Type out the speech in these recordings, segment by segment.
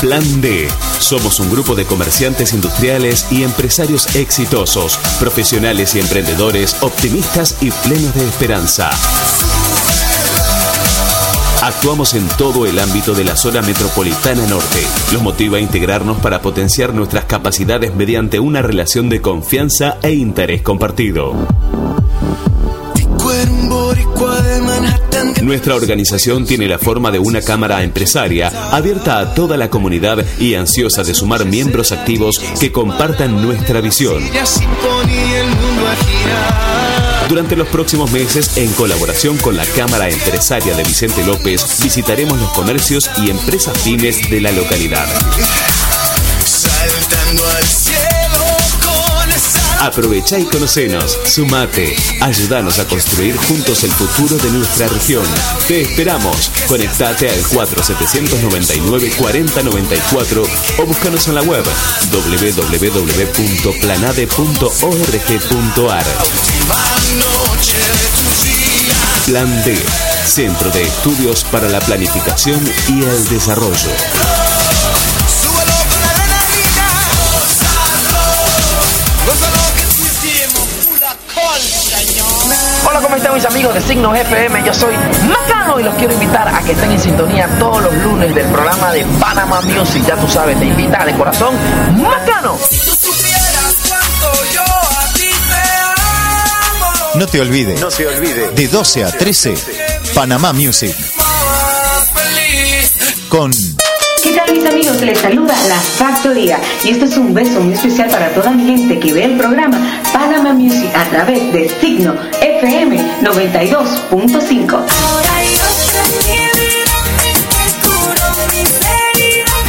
Plan D. Somos un grupo de comerciantes industriales y empresarios exitosos, profesionales y emprendedores optimistas y plenos de esperanza. Actuamos en todo el ámbito de la zona metropolitana norte. Los motiva a integrarnos para potenciar nuestras capacidades mediante una relación de confianza e interés compartido. Nuestra organización tiene la forma de una cámara empresaria abierta a toda la comunidad y ansiosa de sumar miembros activos que compartan nuestra visión. Durante los próximos meses, en colaboración con la Cámara Empresaria de Vicente López, visitaremos los comercios y empresas pymes de la localidad. Aprovecha y conocenos, sumate, ayúdanos a construir juntos el futuro de nuestra región. Te esperamos. Conectate al 4799-4094 o búscanos en la web www.planade.org.ar. Plan D, Centro de Estudios para la Planificación y el Desarrollo. Amigos de Signos FM? Yo soy Macano y los quiero invitar a que estén en sintonía todos los lunes del programa de Panama Music. Ya tú sabes, te invita de corazón Macano. No te olvides. No se olvide. De 12 a 13, Panamá Music. Con ¿Qué tal mis amigos? Les saluda La Factoría y esto es un beso muy especial para toda mi gente que ve el programa Panama Music a través de Signo FM 92.5.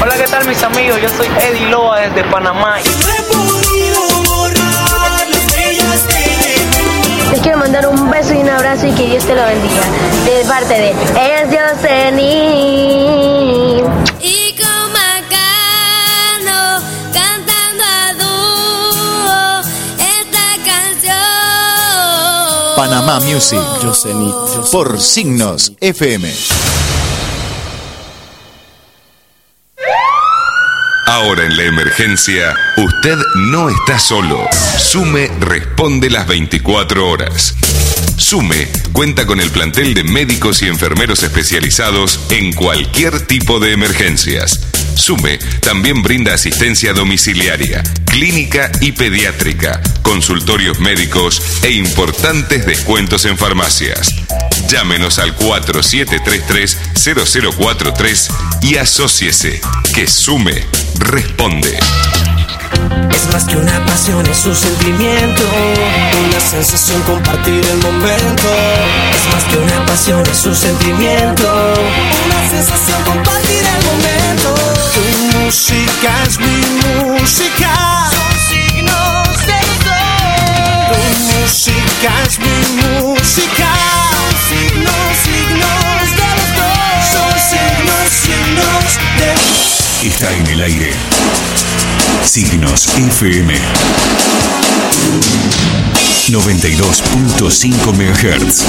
Hola, ¿qué tal mis amigos? Yo soy Eddie Loa desde Panamá. Les quiero mandar un beso y un abrazo y que Dios te lo bendiga. De parte de Es Yosenin. Panamá Music. Por Signos FM. Ahora en la emergencia, usted no está solo. Sume responde las 24 horas. Sume cuenta con el plantel de médicos y enfermeros especializados en cualquier tipo de emergencias. Sume también brinda asistencia domiciliaria, clínica y pediátrica, consultorios médicos e importantes descuentos en farmacias. Llámenos al 4733-0043 y asóciese, que Sume responde. Es más que una pasión, es un sentimiento, una sensación compartir el momento. Es más que una pasión, es un sentimiento, una sensación compartir música es mi música. Son signos de dos. Tu música es mi música. Son signos, signos de los dos. Son signos, signos de Está en el aire. Signos FM. 92.5 MHz.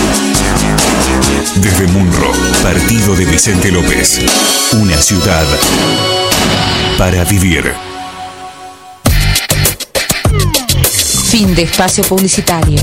Desde Munro, partido de Vicente López. Una ciudad para vivir. Fin de espacio publicitario.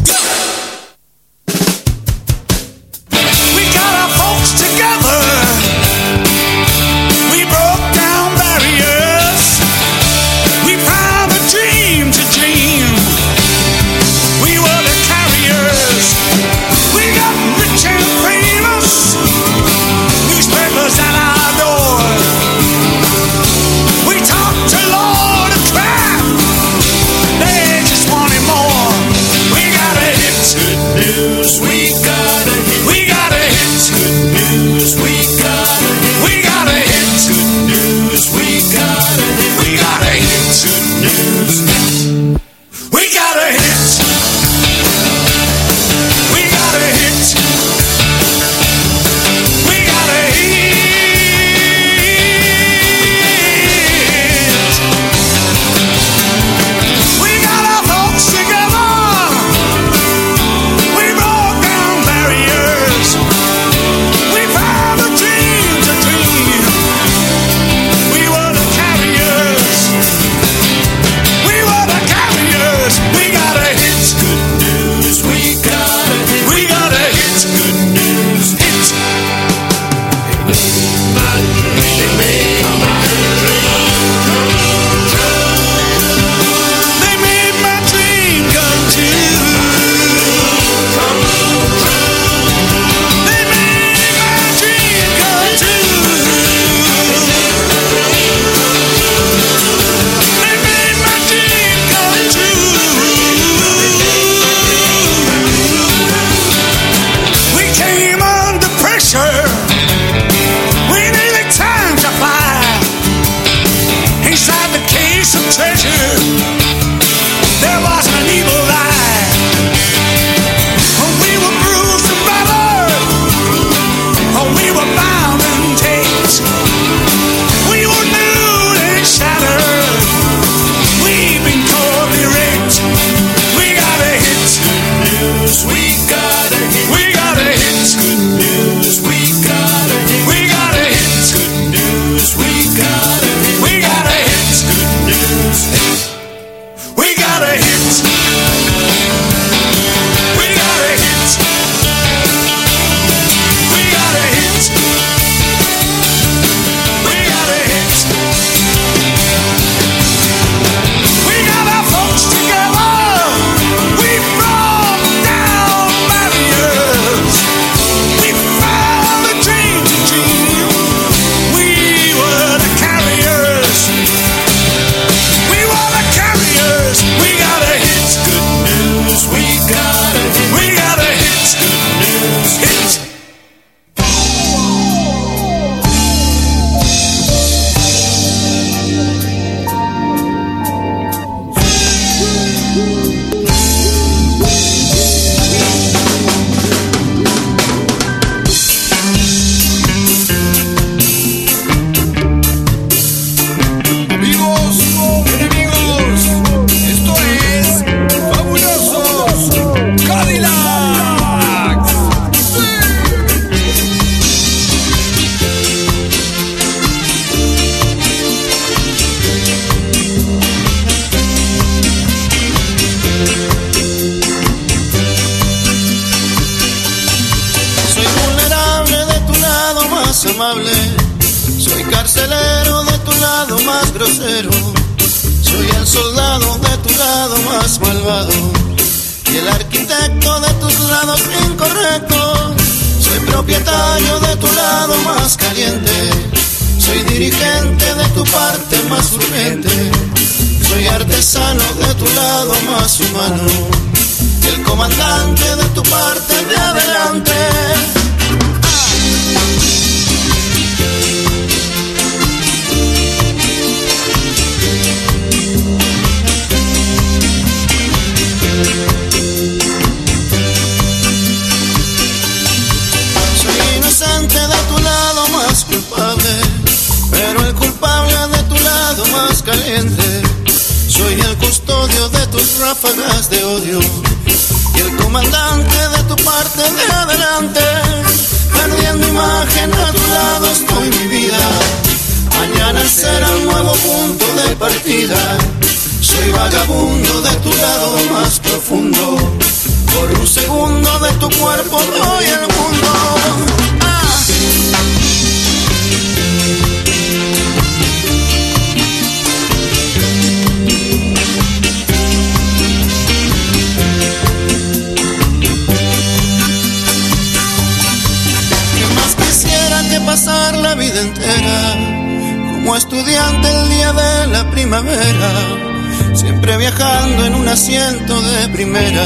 Asiento de primera,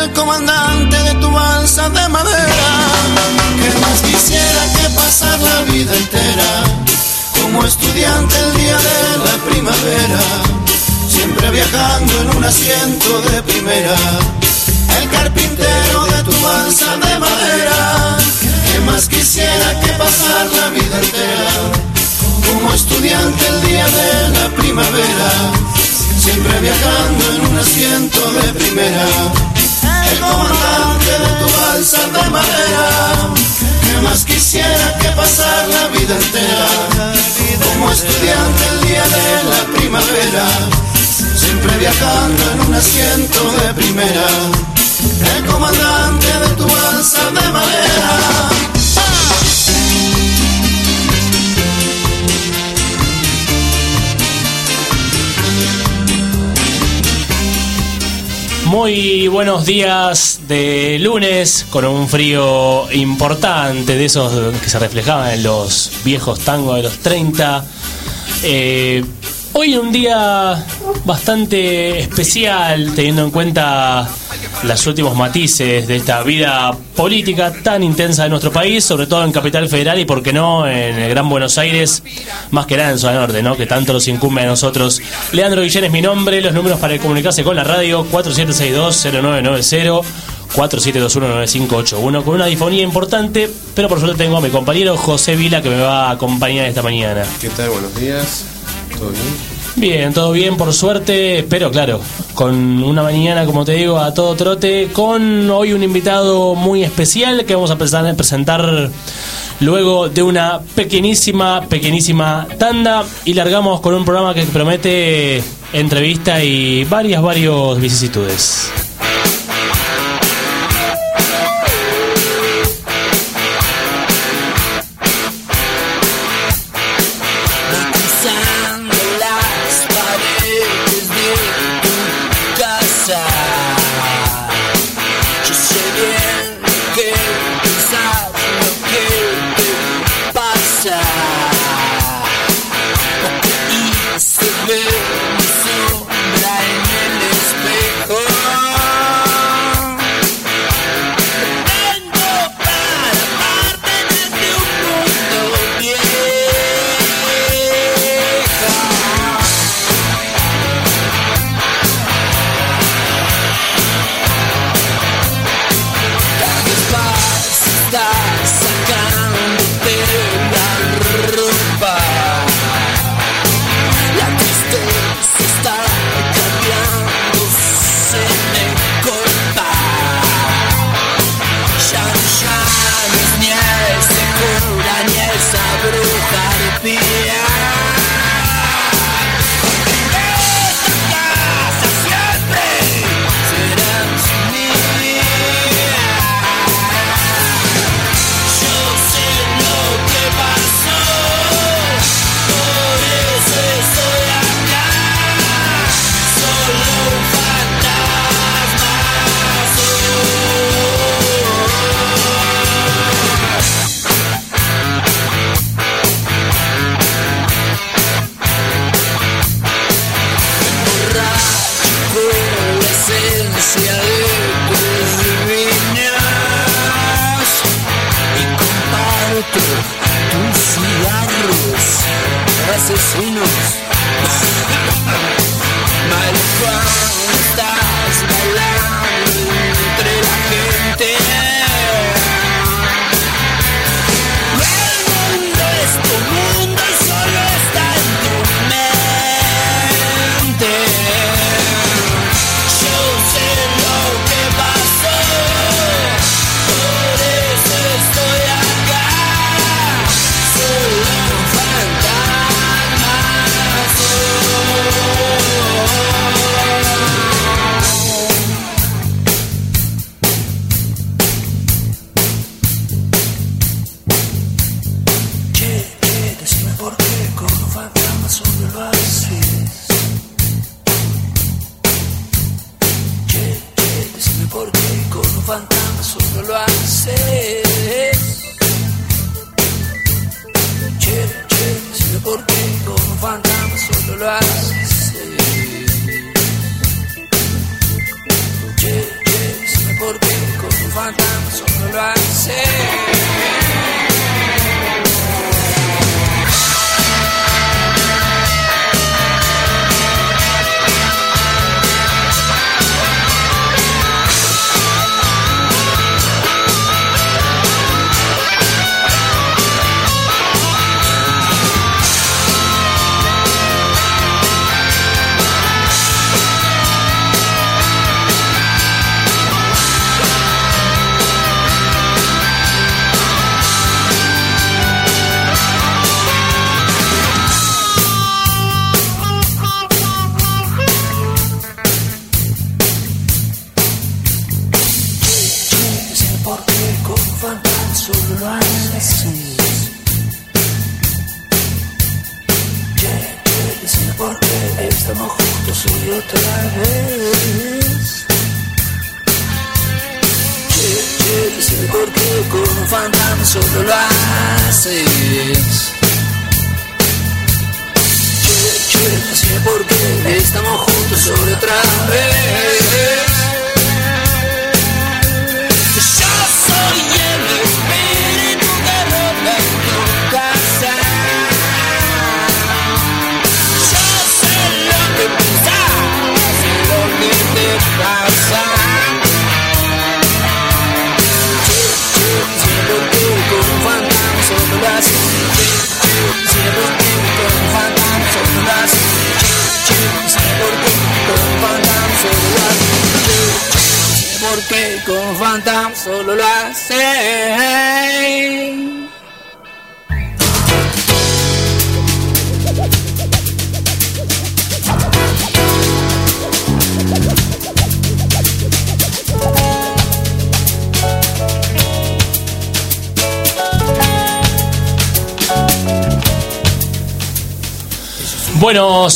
el comandante de tu balsa de madera. ¿Qué más quisiera que pasar la vida entera como estudiante el día de la primavera? Siempre viajando en un asiento de primera, el carpintero de tu balsa de madera. ¿Qué más quisiera que pasar la vida entera como estudiante el día de la primavera? Siempre viajando en un asiento de primera, el comandante de tu balsa de madera. ¿Qué más quisiera que pasar la vida entera como estudiante el día de la primavera? Siempre viajando en un asiento de primera, el comandante de tu balsa de madera. Muy buenos días de lunes con un frío importante de esos que se reflejaban en los viejos tangos de los 30. Eh, hoy un día bastante especial teniendo en cuenta los últimos matices de esta vida política tan intensa de nuestro país, sobre todo en Capital Federal y, por qué no, en el Gran Buenos Aires, más que nada en Zona Norte, ¿no? que tanto nos incumbe a nosotros. Leandro Guillén es mi nombre, los números para comunicarse con la radio 4762-0990. 4721-9581 con una difonía importante, pero por suerte tengo a mi compañero José Vila que me va a acompañar esta mañana. ¿Qué tal? Buenos días. ¿Todo bien? Bien, todo bien, por suerte, pero claro, con una mañana, como te digo, a todo trote, con hoy un invitado muy especial que vamos a presentar luego de una pequeñísima, pequeñísima tanda y largamos con un programa que promete entrevista y varias, varios vicisitudes.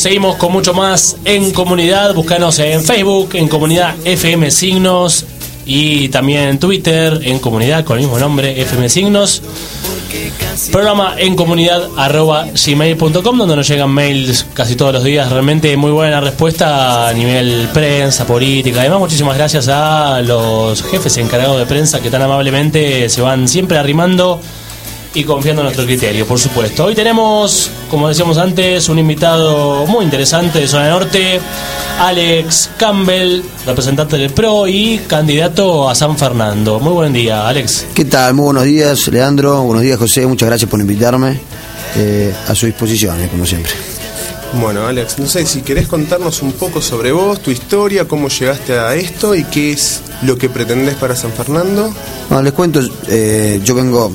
Seguimos con mucho más en comunidad. Búscanos en Facebook, en comunidad FM Signos y también en Twitter, en comunidad con el mismo nombre, FM Signos. Programa en comunidad arroba gmail.com donde nos llegan mails casi todos los días. Realmente muy buena respuesta a nivel prensa, política. Además, muchísimas gracias a los jefes encargados de prensa que tan amablemente se van siempre arrimando y confiando en nuestro criterio, por supuesto. Hoy tenemos, como decíamos antes, un invitado muy interesante de Zona Norte, Alex Campbell, representante del PRO y candidato a San Fernando. Muy buen día, Alex. ¿Qué tal? Muy buenos días, Leandro. Buenos días, José. Muchas gracias por invitarme. Eh, a su disposición, eh, como siempre. Bueno, Alex, no sé si querés contarnos un poco sobre vos, tu historia, cómo llegaste a esto y qué es lo que pretendés para San Fernando. Bueno, les cuento, eh, yo vengo,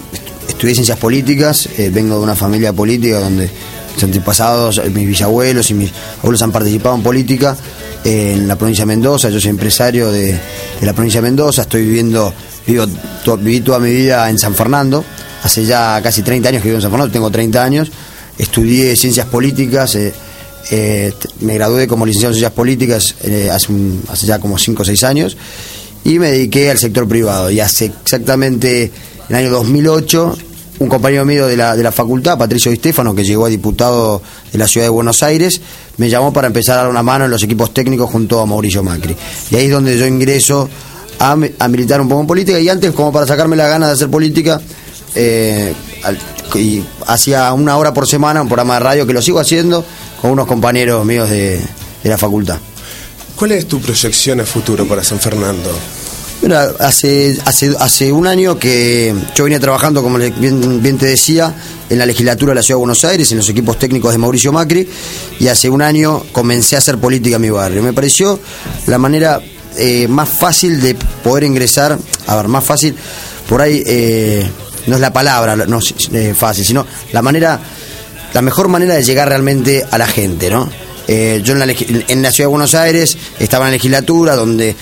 estudié ciencias políticas, eh, vengo de una familia política donde mis antepasados, eh, mis bisabuelos y mis abuelos han participado en política eh, en la provincia de Mendoza. Yo soy empresario de, de la provincia de Mendoza, estoy viviendo, vivo, to- viví toda mi vida en San Fernando. Hace ya casi 30 años que vivo en San Fernando, tengo 30 años. Estudié ciencias políticas, me gradué como licenciado en ciencias políticas hace, hace ya como 5 o 6 años y me dediqué al sector privado. Y hace exactamente en el año 2008, un compañero mío de la, de la facultad, Patricio Di que llegó a diputado de la ciudad de Buenos Aires, me llamó para empezar a dar una mano en los equipos técnicos junto a Mauricio Macri. Y ahí es donde yo ingreso a, a militar un poco en política y antes, como para sacarme la gana de hacer política, eh, hacía una hora por semana un programa de radio que lo sigo haciendo con unos compañeros míos de, de la facultad. ¿Cuál es tu proyección a futuro para San Fernando? Mira, hace, hace, hace un año que yo venía trabajando, como bien, bien te decía, en la legislatura de la Ciudad de Buenos Aires, en los equipos técnicos de Mauricio Macri, y hace un año comencé a hacer política en mi barrio. Me pareció la manera eh, más fácil de poder ingresar, a ver, más fácil, por ahí eh, no es la palabra, no eh, fácil, sino la manera, la mejor manera de llegar realmente a la gente, ¿no? Eh, yo en la, en la Ciudad de Buenos Aires estaba en la legislatura donde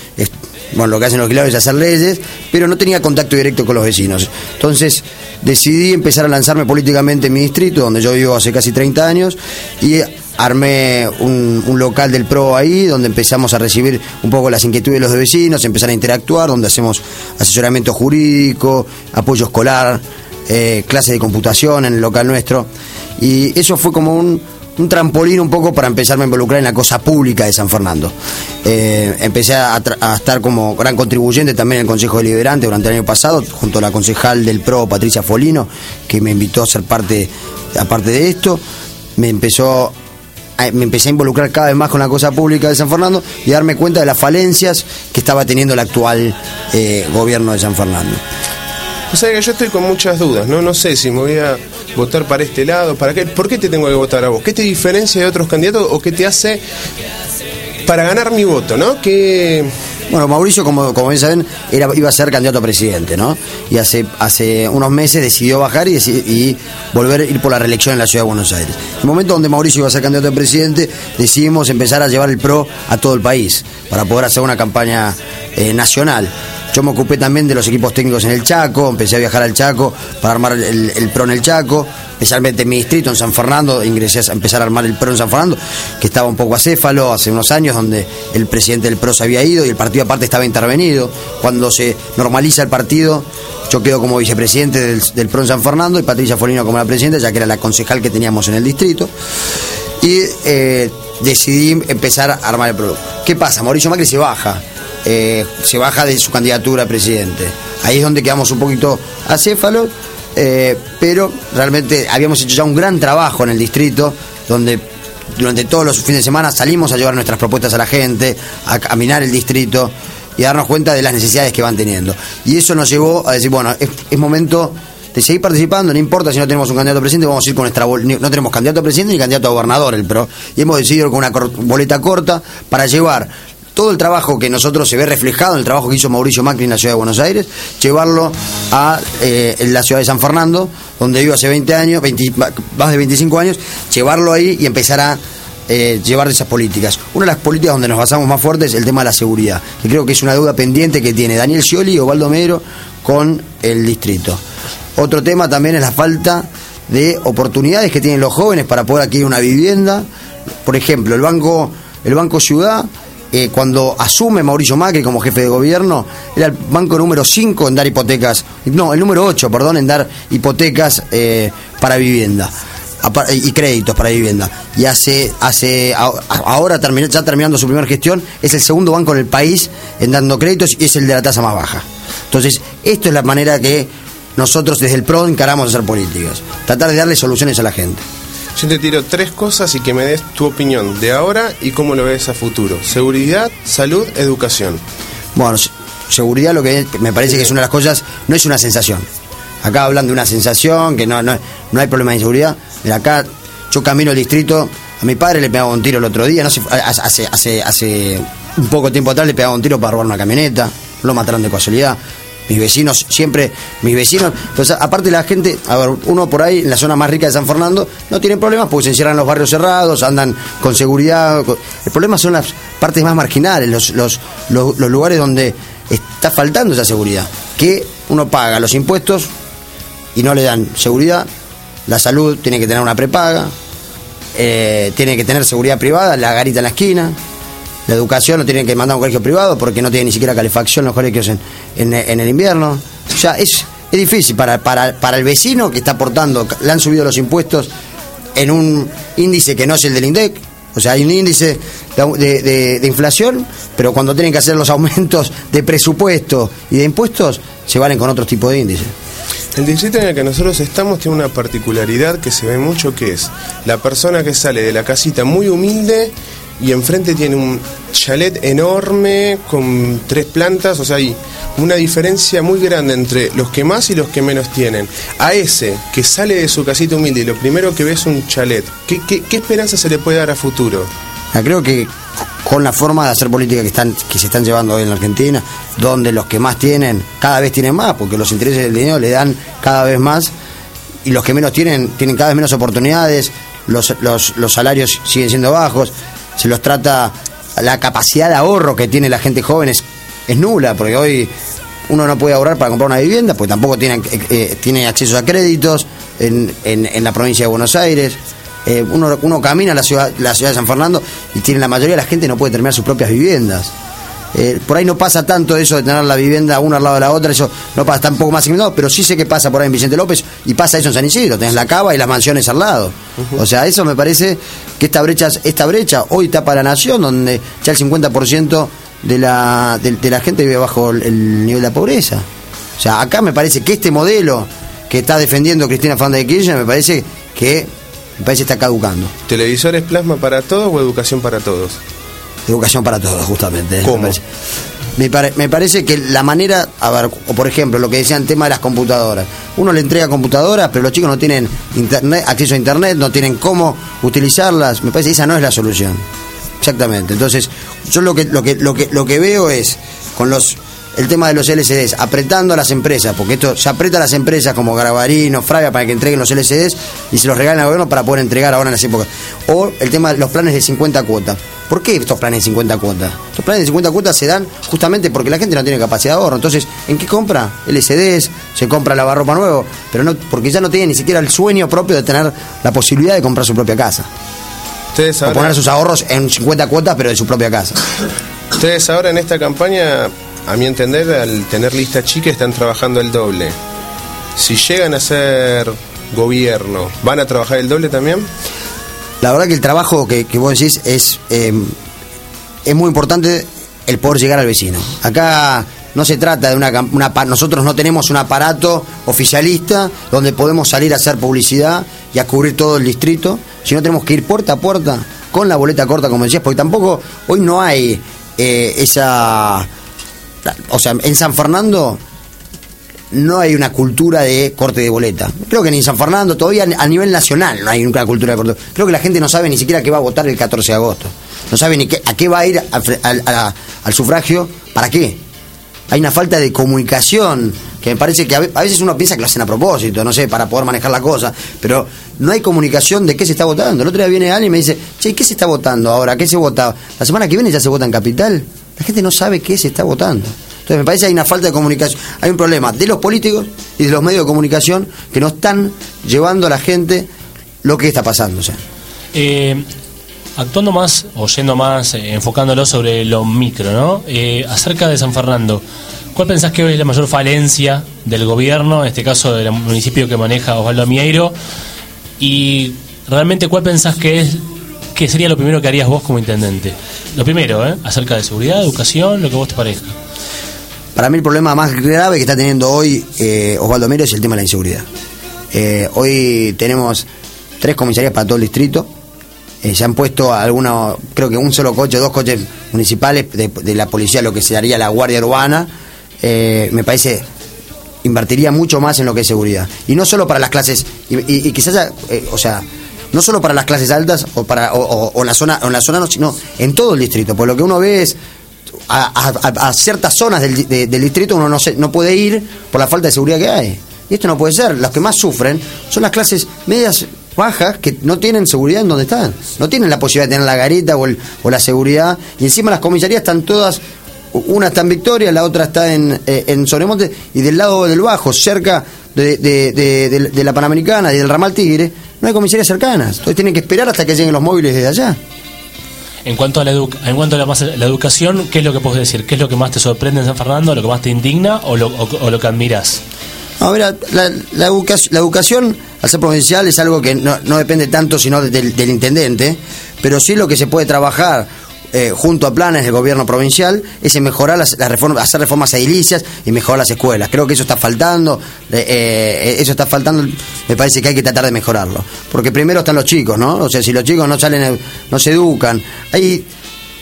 bueno, lo que hacen los legisladores es hacer leyes, pero no tenía contacto directo con los vecinos. Entonces decidí empezar a lanzarme políticamente en mi distrito, donde yo vivo hace casi 30 años, y armé un, local del PRO ahí, donde empezamos a recibir un poco las inquietudes de los vecinos, empezar a interactuar, donde hacemos asesoramiento jurídico, apoyo escolar, eh, clases de computación en el local nuestro. Y eso fue como un, un trampolín un poco para empezarme a involucrar en la cosa pública de San Fernando. Eh, empecé a, estar como gran contribuyente también en el Consejo Deliberante durante el año pasado, junto a la concejal del PRO, Patricia Folino, que me invitó a ser parte, aparte de esto. Me empezó me empecé a involucrar cada vez más con la cosa pública de San Fernando y darme cuenta de las falencias que estaba teniendo el actual eh, gobierno de San Fernando. O sea que yo estoy con muchas dudas, ¿no? No sé si me voy a votar para este lado, para qué. ¿Por qué te tengo que votar a vos? ¿Qué te diferencia de otros candidatos o qué te hace para ganar mi voto, ¿no? Que Bueno, Mauricio, como, como bien saben, era, iba a ser candidato a presidente, ¿no? Y hace, hace unos meses decidió bajar y, y volver a ir por la reelección en la ciudad de Buenos Aires. En el momento donde Mauricio iba a ser candidato a presidente, decidimos empezar a llevar el PRO a todo el país, para poder hacer una campaña eh, nacional. Yo me ocupé también de los equipos técnicos en el Chaco, empecé a viajar al Chaco para armar el, PRO en el Chaco, especialmente en mi distrito, en San Fernando, ingresé a empezar a armar el PRO en San Fernando, que estaba un poco acéfalo hace unos años, donde el presidente del PRO se había ido y el partido aparte estaba intervenido. Cuando se normaliza el partido, yo quedo como vicepresidente del, del PRO en San Fernando y Patricia Folino como la presidenta, ya que era la concejal que teníamos en el distrito. Y eh, decidí empezar a armar el PRO. ¿Qué pasa? Mauricio Macri se baja. Eh, se baja de su candidatura a presidente. Ahí es donde quedamos un poquito acéfalos, eh, pero realmente habíamos hecho ya un gran trabajo en el distrito, donde durante todos los fines de semana salimos a llevar nuestras propuestas a la gente, a caminar el distrito y a darnos cuenta de las necesidades que van teniendo. Y eso nos llevó a decir, bueno, es, es momento de seguir participando, no importa si no tenemos un candidato a presidente, vamos a ir con nuestra no tenemos candidato a presidente ni candidato a gobernador el PRO, y hemos decidido con una boleta corta para llevar todo el trabajo que nosotros se ve reflejado en el trabajo que hizo Mauricio Macri en la ciudad de Buenos Aires, llevarlo a eh, la ciudad de San Fernando, donde vivo hace 20 años, 20 más de 25 años, llevarlo ahí y empezar a eh, llevar esas políticas. Una de las políticas donde nos basamos más fuerte es el tema de la seguridad, que creo que es una deuda pendiente que tiene Daniel Scioli y Ovaldo Mero con el distrito. Otro tema también es la falta de oportunidades que tienen los jóvenes para poder adquirir una vivienda. Por ejemplo, el Banco, el banco Ciudad, eh, cuando asume Mauricio Macri como jefe de gobierno, era el banco número 5 en dar hipotecas, no, el número 8, perdón, en dar hipotecas eh, para vivienda y créditos para vivienda. Y hace, hace ahora ya terminando su primera gestión, es el segundo banco en el país en dando créditos y es el de la tasa más baja. Entonces, esto es la manera que nosotros desde el PRO encaramos hacer políticas. Tratar de darle soluciones a la gente. Yo te tiro tres cosas y que me des tu opinión de ahora y cómo lo ves a futuro. Seguridad, salud, educación. Bueno, se- seguridad lo que me parece que es una de las cosas, no es una sensación. Acá hablan de una sensación, que no, no, no hay problema de inseguridad. Mira, acá yo camino el distrito, a mi padre le pegaba un tiro el otro día, no sé, hace, hace, hace un poco tiempo atrás le pegaba un tiro para robar una camioneta, lo mataron de casualidad. Mis vecinos, siempre, mis vecinos, pues aparte la gente, a ver, uno por ahí en la zona más rica de San Fernando no tienen problemas porque se encierran en los barrios cerrados, andan con seguridad. El problema son las partes más marginales, los, los, los, los lugares donde está faltando esa seguridad. Que uno paga los impuestos y no le dan seguridad, la salud tiene que tener una prepaga, eh, tiene que tener seguridad privada, la garita en la esquina, la educación lo tienen que mandar a un colegio privado porque no tiene ni siquiera calefacción los colegios en, en- en el invierno. O sea, es, es difícil para, para, para el vecino que está aportando, le han subido los impuestos en un índice que no es el del INDEC. O sea, hay un índice de, de- inflación, pero cuando tienen que hacer los aumentos de presupuesto y de impuestos, se valen con otro tipo de índice. El distrito en el que nosotros estamos tiene una particularidad que se ve mucho que es la persona que sale de la casita muy humilde y enfrente tiene un chalet enorme con tres plantas, o sea, hay una diferencia muy grande entre los que más y los que menos tienen. A ese que sale de su casita humilde y lo primero que ve es un chalet, ¿qué, qué, qué esperanza se le puede dar a futuro? Ya, creo que con la forma de hacer política que están que se están llevando hoy en la Argentina, donde los que más tienen cada vez tienen más, porque los intereses del dinero le dan cada vez más y los que menos tienen tienen cada vez menos oportunidades, los, los, los salarios siguen siendo bajos, se los trata la capacidad de ahorro que tiene la gente joven es, es nula, porque hoy uno no puede ahorrar para comprar una vivienda, porque tampoco tiene, eh, eh, acceso a créditos en, en, en la provincia de Buenos Aires. Eh, uno, uno camina a la ciudad, la ciudad de San Fernando y tiene la mayoría de la gente no puede terminar sus propias viviendas. Eh, por ahí no pasa tanto eso de tener la vivienda una al lado de la otra, eso no pasa, está un poco más inclinado, pero sí sé que pasa por ahí en Vicente López y pasa eso en San Isidro, tenés la cava y las mansiones al lado. O sea, eso me parece que esta brecha, esta brecha hoy tapa la nación, donde ya el 50% de la, de, de la gente vive bajo el, el nivel de la pobreza. O sea, acá me parece que este modelo que está defendiendo Cristina Fernández de Kirchner, me parece que me parece está caducando. ¿Televisores plasma para todos o educación para todos? Educación para todos, justamente. ¿Cómo? Me parece, me pare- me parece que la manera, a ver, o por ejemplo, lo que decían tema de las computadoras. Uno le entrega computadoras, pero los chicos no tienen internet, acceso a internet, no tienen cómo utilizarlas. Me parece que esa no es la solución. Exactamente. Entonces, yo lo que, lo que, lo que, lo que veo es con los el tema de los LCDs, apretando a las empresas, porque esto se aprieta a las empresas como Garabarino, Fraga, para que entreguen los LCDs y se los regalen al gobierno para poder entregar ahora en las épocas. O el tema de los planes de 50 cuotas. ¿Por qué estos planes de 50 cuotas? Estos planes de 50 cuotas se dan justamente porque la gente no tiene capacidad de ahorro. Entonces, ¿en qué compra? LCDs, se compra lavarropa nuevo, pero no porque ya no tiene ni siquiera el sueño propio de tener la posibilidad de comprar su propia casa. Ustedes O poner sus ahorros en 50 cuotas, pero de su propia casa. ustedes ahora en esta campaña, a mi entender, al tener lista chica, están trabajando el doble. Si llegan a ser gobierno, ¿van a trabajar el doble también? La verdad que el trabajo que, vos decís es, eh, es muy importante el poder llegar al vecino. Acá no se trata de una, una nosotros no tenemos un aparato oficialista donde podemos salir a hacer publicidad y a cubrir todo el distrito, sino tenemos que ir puerta a puerta con la boleta corta, como decías, porque tampoco hoy no hay eh, esa, o sea, en San Fernando no hay una cultura de corte de boleta. Creo que ni en San Fernando, todavía a nivel nacional no hay una cultura de corte. Creo que la gente no sabe ni siquiera qué va a votar el 14 de agosto. No sabe ni qué, a qué va a ir al, sufragio, para qué. Hay una falta de comunicación que me parece que a veces uno piensa que lo hacen a propósito, no sé, para poder manejar la cosa, pero no hay comunicación de qué se está votando. El otro día viene alguien y me dice, che, ¿qué se está votando ahora? ¿Qué se vota? La semana que viene ya se vota en Capital. La gente no sabe qué se está votando. Entonces me parece que hay una falta de comunicación. Hay un problema de los políticos y de los medios de comunicación que no están llevando a la gente lo que está pasando. O. Eh, actuando más, o yendo más, eh, enfocándolo sobre lo micro, ¿no? Eh, acerca de San Fernando, ¿cuál pensás que hoy es la mayor falencia del gobierno, en este caso del municipio que maneja Osvaldo Mieiro? Y realmente, ¿cuál pensás que es que sería lo primero que harías vos como intendente? Lo primero, ¿eh? Acerca de seguridad, educación, lo que vos te parezca. Para mí el problema más grave que está teniendo hoy eh, Osvaldo Mero es el tema de la inseguridad. Eh, hoy tenemos tres comisarías para todo el distrito. Eh, se han puesto algunos, creo que un solo coche, dos coches municipales de, la policía, lo que se haría la Guardia Urbana. Me parece invertiría mucho más en lo que es seguridad. Y no solo para las clases, y, y- y quizás, eh, o sea, no solo para las clases altas o para o, o- la zona o la zona no, sino en todo el distrito. Porque lo que uno ve es a, ciertas zonas del, del distrito uno no, se, no puede ir por la falta de seguridad que hay. Y esto no puede ser. Los que más sufren son las clases medias bajas que no tienen seguridad en donde están. No tienen la posibilidad de tener la garita o, la seguridad. Y encima las comisarías están todas, una está en Victoria, la otra está en, eh, en Sobremonte, y del lado del Bajo, cerca de- de la Panamericana y del Ramal Tigre, no hay comisarías cercanas. Entonces tienen que esperar hasta que lleguen los móviles desde allá. En cuanto a la, edu- en cuanto a la, más- la educación, ¿qué es lo que puedes decir? ¿Qué es lo que más te sorprende en San Fernando? ¿Lo que más te indigna o lo, o- o lo que admiras? No, mira, la, la educa- la educación, al ser provincial, es algo que no, no depende tanto sino del, del intendente, pero sí lo que se puede trabajar eh, junto a planes del gobierno provincial, es mejorar las, las reformas, hacer reformas edilicias y mejorar las escuelas. Creo que eso está faltando, eh, eh, eso está faltando, me parece que hay que tratar de mejorarlo. Porque primero están los chicos, ¿no? O sea, si los chicos no salen, no se educan, hay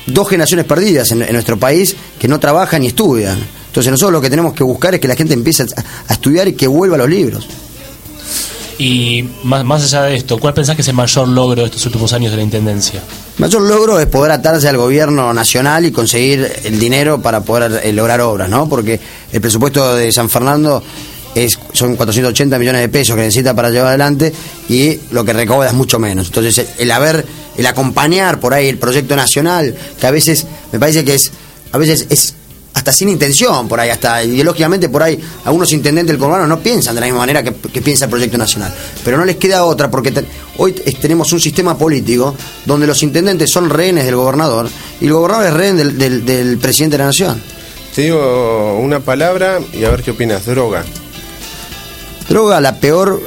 dos generaciones perdidas en, nuestro país que no trabajan ni estudian. Entonces nosotros lo que tenemos que buscar es que la gente empiece a, a estudiar y que vuelva a los libros. Y más, más allá de esto, ¿cuál pensás que es el mayor logro de estos últimos años de la Intendencia? El mayor logro es poder atarse al gobierno nacional y conseguir el dinero para poder eh, lograr obras, ¿no? Porque el presupuesto de San Fernando es, son 480 millones de pesos que necesita para llevar adelante y lo que recauda es mucho menos. Entonces, el haber, el acompañar por ahí el proyecto nacional, que a veces me parece que es, a veces es hasta sin intención, por ahí, hasta ideológicamente, por ahí, algunos intendentes del conurbano no piensan de la misma manera que, que piensa el proyecto nacional. Pero no les queda otra, porque te- hoy tenemos un sistema político donde los intendentes son rehenes del gobernador y el gobernador es rehén del, del- del presidente de la nación. Te digo una palabra y a ver qué opinas. Droga. Droga, la peor,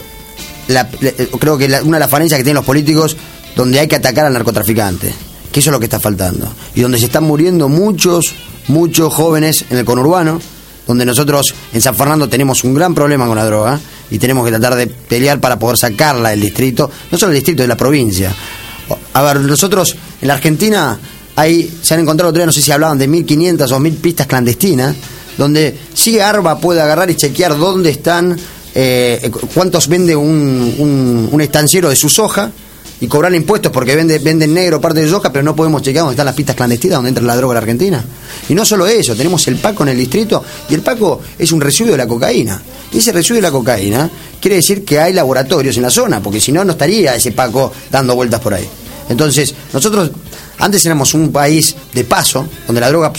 la- la- creo que la- una de las falencias que tienen los políticos, donde hay que atacar al narcotraficante, que eso es lo que está faltando. Y donde se están muriendo muchos, muchos jóvenes en el conurbano, donde nosotros en San Fernando tenemos un gran problema con la droga y tenemos que tratar de pelear para poder sacarla del distrito, no solo del distrito, de la provincia. A ver, nosotros en la Argentina hay, se han encontrado otro no sé si hablaban de 1.500 o 1.000 pistas clandestinas, donde sí ARBA puede agarrar y chequear dónde están, eh, cu- cuántos vende un, un, un estanciero de su soja y cobrar impuestos porque vende, vende en negro parte de soja, pero no podemos chequear dónde están las pistas clandestinas, donde entra la droga a la Argentina. Y no solo eso, tenemos el Paco en el distrito y el Paco es un residuo de la cocaína. Y ese residuo de la cocaína quiere decir que hay laboratorios en la zona, porque si no, no estaría ese Paco dando vueltas por ahí. Entonces, nosotros antes éramos un país de paso, donde la droga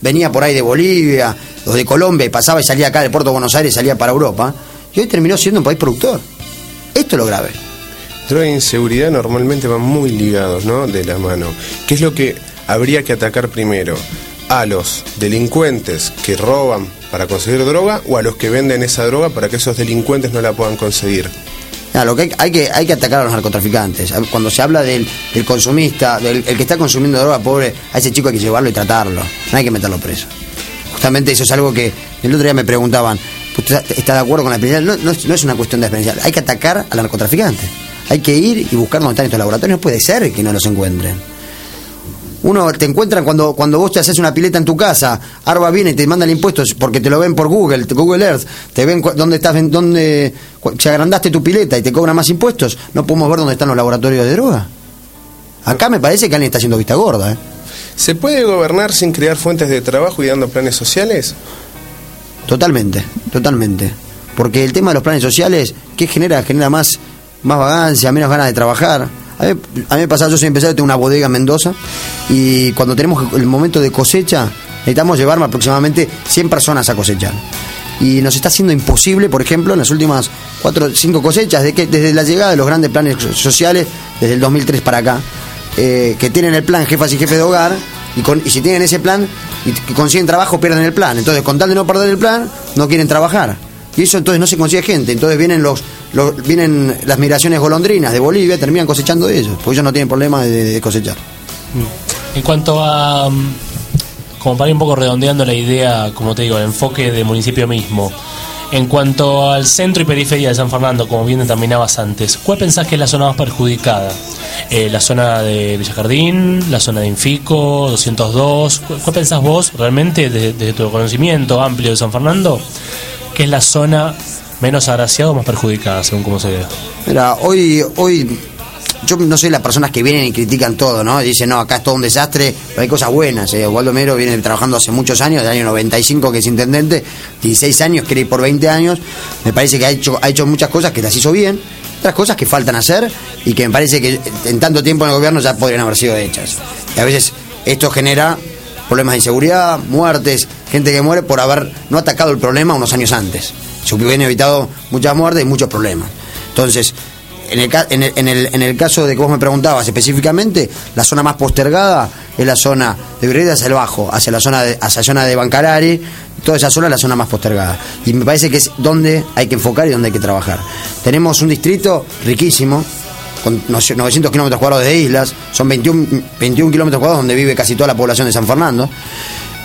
venía por ahí de Bolivia o de Colombia y pasaba y salía acá del puerto de Buenos Aires salía para Europa, y hoy terminó siendo un país productor. Esto es lo grave. Droga e inseguridad normalmente van muy ligados, ¿no? De la mano. ¿Qué es lo que habría que atacar primero? ¿A los delincuentes que roban para conseguir droga o a los que venden esa droga para que esos delincuentes no la puedan conseguir? Nada, lo que hay, hay que hay que atacar a los narcotraficantes. Cuando se habla del, del consumista, del el que está consumiendo droga, pobre, a ese chico hay que llevarlo y tratarlo. No hay que meterlo preso. Justamente eso es algo que el otro día me preguntaban, ¿usted está de acuerdo con la experiencia? No, no no es una cuestión de experiencia, hay que atacar al narcotraficante. Hay que ir y buscar dónde están estos laboratorios. No puede ser que no los encuentren. Uno te encuentran cuando, cuando vos te haces una pileta en tu casa, Arba viene y te manda el impuesto porque te lo ven por Google, Google Earth, te ven dónde estás, dónde, si agrandaste tu pileta y te cobran más impuestos, no podemos ver dónde están los laboratorios de droga. Acá me parece que alguien está haciendo vista gorda. ¿eh? ¿Se puede gobernar sin crear fuentes de trabajo y dando planes sociales? Totalmente, totalmente. Porque el tema de los planes sociales, ¿qué genera? Genera más, más vagancia, menos ganas de trabajar. A mí, a me pasa, yo soy empresario, tengo una bodega en Mendoza y cuando tenemos el momento de cosecha, necesitamos llevar aproximadamente 100 personas a cosechar. Y nos está haciendo imposible, por ejemplo, en las últimas 4 o 5 cosechas, de que, desde la llegada de los grandes planes sociales, desde el 2003 para acá, eh, que tienen el plan jefas y jefes de hogar, y, si tienen ese plan y consiguen trabajo, pierden el plan. Entonces, con tal de no perder el plan, no quieren trabajar. Y eso entonces no se consigue gente. Entonces vienen los, los- vienen las migraciones golondrinas de Bolivia, terminan cosechando ellos, porque ellos no tienen problema de, cosechar. En cuanto a. mm, Como para ir un poco redondeando la idea, como te digo, el enfoque de municipio mismo. En cuanto al centro y periferia de San Fernando, como bien determinabas antes, ¿cuál pensás que es la zona más perjudicada? Eh, ¿La zona de Villa Jardín? ¿La zona de Infico? ¿202? ¿Cuál, cuál pensás vos realmente, desde, desde tu conocimiento amplio de San Fernando, que es la zona menos agraciada o más perjudicada, según cómo se vea? Mira, hoy, hoy yo no soy las personas que vienen y critican todo, ¿no? Dicen, no, acá es todo un desastre, pero hay cosas buenas. Eh. Mero viene trabajando hace muchos años, del año 95 que es intendente, 16 años, quiere ir por 20 años. Me parece que ha hecho, ha hecho muchas cosas que las hizo bien, otras cosas que faltan hacer y que me parece que en tanto tiempo en el gobierno ya podrían haber sido hechas. Y a veces esto genera problemas de inseguridad, muertes, gente que muere por haber no atacado el problema unos años antes. Se hubieran evitado muchas muertes y muchos problemas. Entonces, en el, en, el, en, el, en el caso de que vos me preguntabas específicamente, la zona más postergada es la zona de Virreyes hacia el bajo, hacia la zona de, hacia la zona de Bancarari, toda esa zona es la zona más postergada. Y me parece que es donde hay que enfocar y donde hay que trabajar. Tenemos un distrito riquísimo, con 900 kilómetros cuadrados de islas, son 21, 21 kilómetros cuadrados donde vive casi toda la población de San Fernando.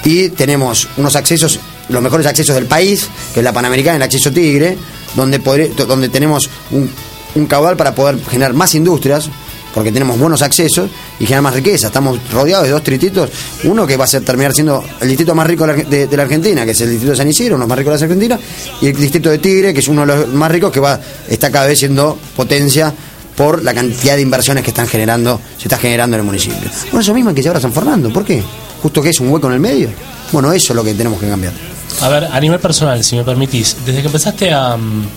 Y tenemos unos accesos, los mejores accesos del país, que es la Panamericana, el acceso Tigre, donde, donde tenemos un, un caudal para poder generar más industrias, porque tenemos buenos accesos y generar más riqueza. Estamos rodeados de dos distritos, uno que va a ser, terminar siendo el distrito más rico de la, Argentina, que es el distrito de San Isidro, uno de más ricos de la Argentina, y el distrito de Tigre, que es uno de los más ricos, que va está cada vez siendo potencia por la cantidad de inversiones que están generando, se está generando en el municipio. Bueno, eso mismo que llevar a San Fernando, ¿por qué? Justo que es un hueco en el medio. Bueno, eso es lo que tenemos que cambiar. A ver, a nivel personal, si me permitís, desde que empezaste a, mm,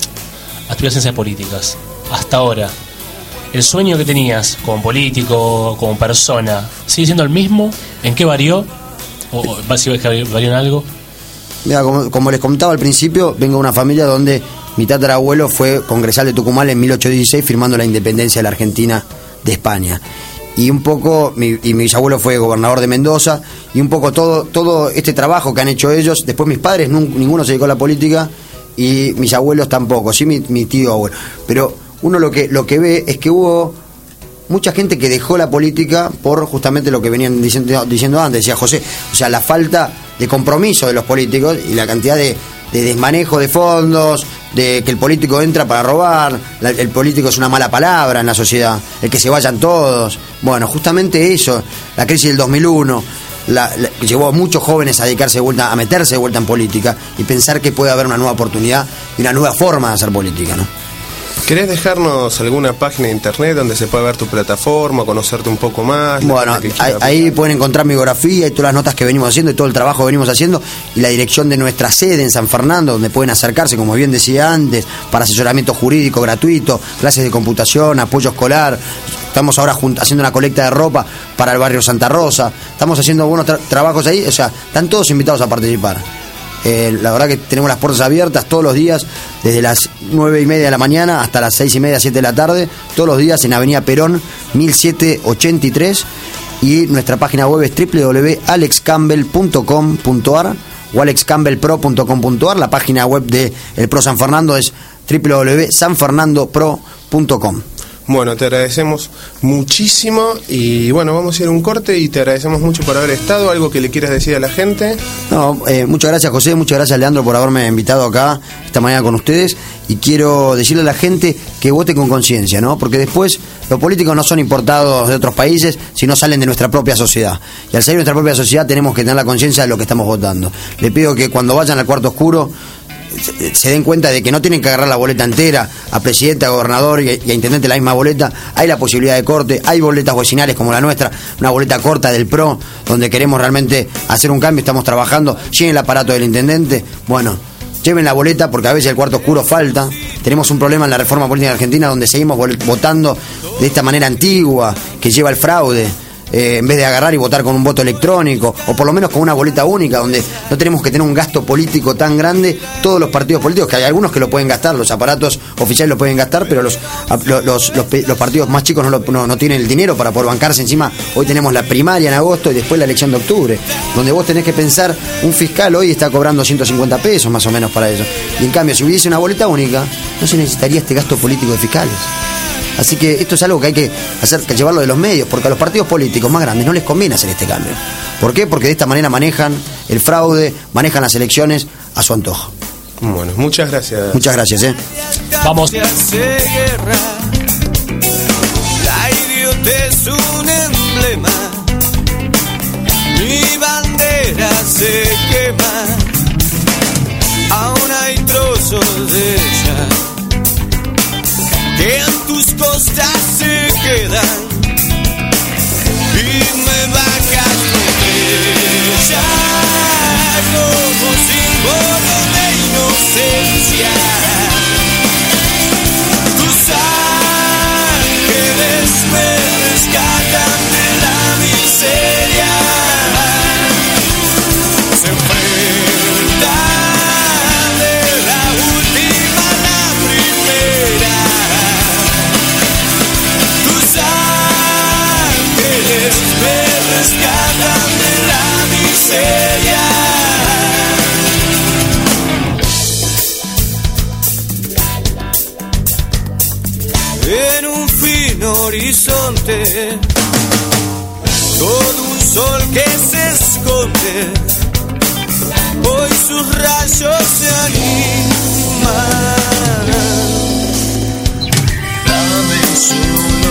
a estudiar ciencias políticas hasta ahora, el sueño que tenías como político, como persona, ¿sigue siendo el mismo? ¿En qué varió? ¿O si ves que varió en algo? Mira, como, como les contaba al principio, vengo de una familia donde mi tatarabuelo fue congresal de Tucumán en 1816 firmando la independencia de la Argentina de España. Y un poco, mi, y mi bisabuelo fue gobernador de Mendoza, y un poco todo, todo este trabajo que han hecho ellos, después mis padres, ninguno se dedicó a la política, y mis abuelos tampoco, sí mi, mi tío abuelo. Pero uno lo que, lo que ve es que hubo mucha gente que dejó la política por justamente lo que venían diciendo, diciendo antes, decía José, o sea, la falta de compromiso de los políticos y la cantidad de, de desmanejo de fondos, de que el político entra para robar, el político es una mala palabra en la sociedad, el que se vayan todos. Bueno, justamente eso, la crisis del 2001, la- llevó a muchos jóvenes a dedicarse de vuelta, a meterse de vuelta en política y pensar que puede haber una nueva oportunidad y una nueva forma de hacer política, ¿no? ¿Querés dejarnos alguna página de internet donde se pueda ver tu plataforma, conocerte un poco más? Bueno, ahí, pueden encontrar mi biografía y todas las notas que venimos haciendo y todo el trabajo que venimos haciendo y la dirección de nuestra sede en San Fernando, donde pueden acercarse, como bien decía antes, para asesoramiento jurídico gratuito, clases de computación, apoyo escolar. Estamos ahora haciendo una colecta de ropa para el barrio Santa Rosa. Estamos haciendo buenos tra- trabajos ahí, o sea, están todos invitados a participar. Eh, la verdad que tenemos las puertas abiertas todos los días, desde las nueve y media de la mañana hasta las seis y media, siete de la tarde, todos los días en Avenida Perón, 1783. Y nuestra página web es www.alexcampbell.com.ar o alexcampbellpro.com.ar. La página web de El Pro San Fernando es www.sanfernandopro.com. Bueno, te agradecemos muchísimo y bueno, vamos a ir a un corte y te agradecemos mucho por haber estado. ¿Algo que le quieras decir a la gente? No, eh, muchas gracias José, muchas gracias Leandro por haberme invitado acá esta mañana con ustedes y quiero decirle a la gente que vote con conciencia, ¿no? Porque después los políticos no son importados de otros países, sino salen de nuestra propia sociedad. Y al salir de nuestra propia sociedad tenemos que tener la conciencia de lo que estamos votando. Le pido que cuando vayan al cuarto oscuro se- den cuenta de que no tienen que agarrar la boleta entera a presidente, a gobernador y, a intendente la misma boleta. Hay la posibilidad de corte, hay boletas vecinales como la nuestra, una boleta corta del PRO, donde queremos realmente hacer un cambio, estamos trabajando, llenen el aparato del intendente. Bueno, lleven la boleta porque a veces el cuarto oscuro falta. Tenemos un problema en la reforma política argentina donde seguimos votando de esta manera antigua que lleva al fraude eh, en vez de agarrar y votar con un voto electrónico, o por lo menos con una boleta única, donde no tenemos que tener un gasto político tan grande, todos los partidos políticos, que hay algunos que lo pueden gastar, los aparatos oficiales lo pueden gastar, pero los, los, los partidos más chicos no, lo- no, no tienen el dinero para poder bancarse encima. Hoy tenemos la primaria en agosto y después la elección de octubre, donde vos tenés que pensar, un fiscal hoy está cobrando 150 pesos más o menos para eso. Y en cambio, si hubiese una boleta única, no se necesitaría este gasto político de fiscales. Así que esto es algo que hay que hacer, que llevarlo de los medios, porque a los partidos políticos más grandes no les conviene hacer este cambio. ¿Por qué? Porque de esta manera manejan el fraude, manejan las elecciones a su antojo. Bueno, muchas gracias. Muchas gracias, ¿eh? Vamos. Costas se quedan. Y me bajas con ella como símbolo me rescatan de la miseria. En un fino horizonte, todo un sol que se esconde, hoy sus rayos se animan. Dame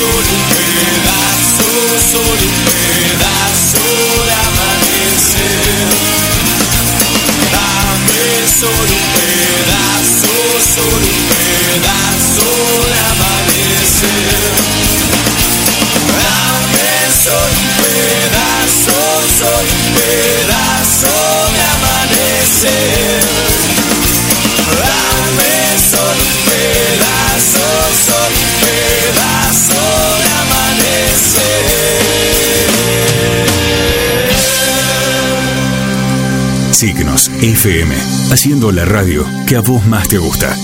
solo un pedazo, solo un pedazo de amanecer. Dame solo un pedazo, solo un pedazo de amanecer. Dame solo un pedazo, solo un pedazo. Signos FM, haciendo la radio que a vos más te gusta.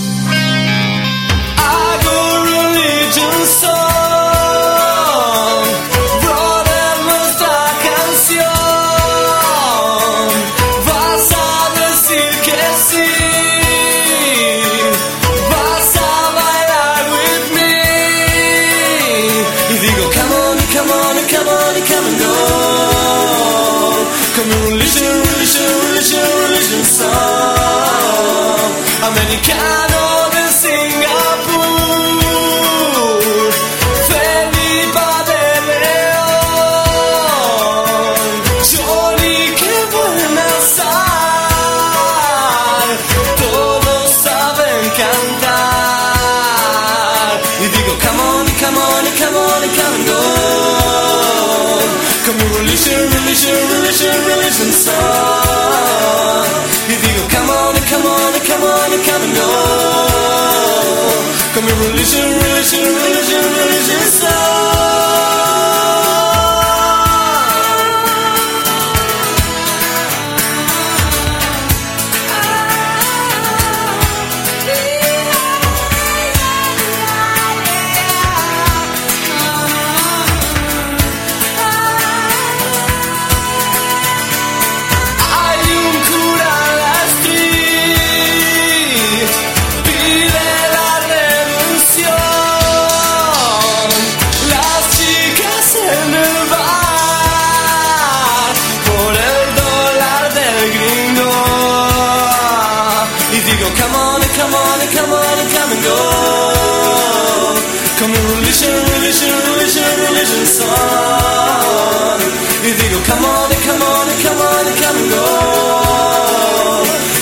song. They go, come on, come on, come on, come and go.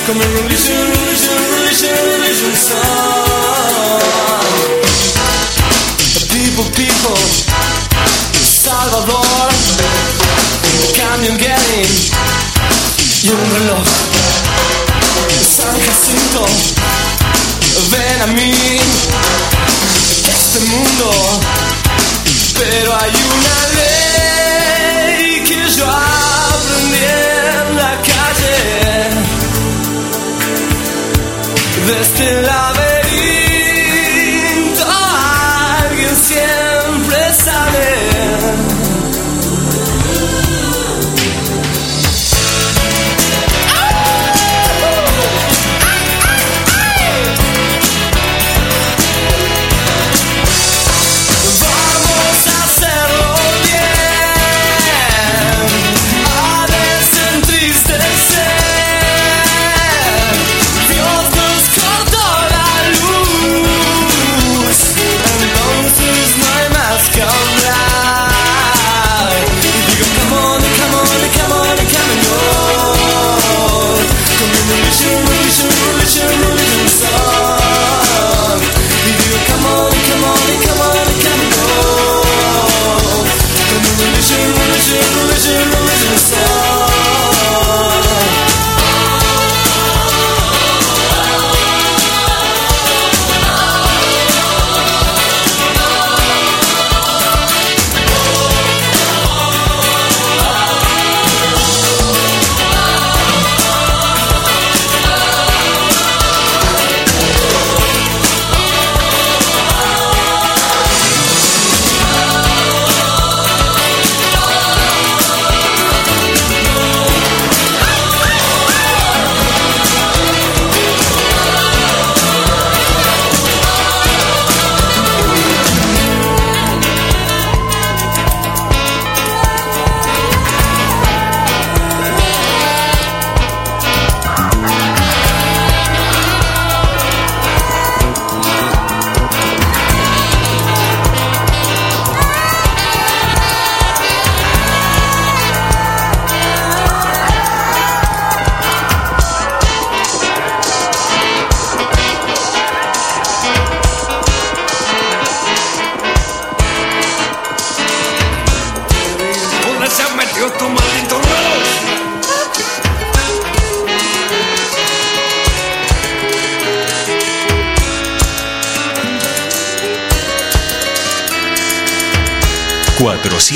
Come and release your, release your, release your, release your song. People, people. There's still love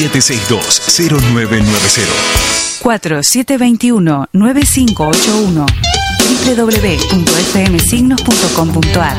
4762-0990. 4721-9581 www.fmsignos.com.ar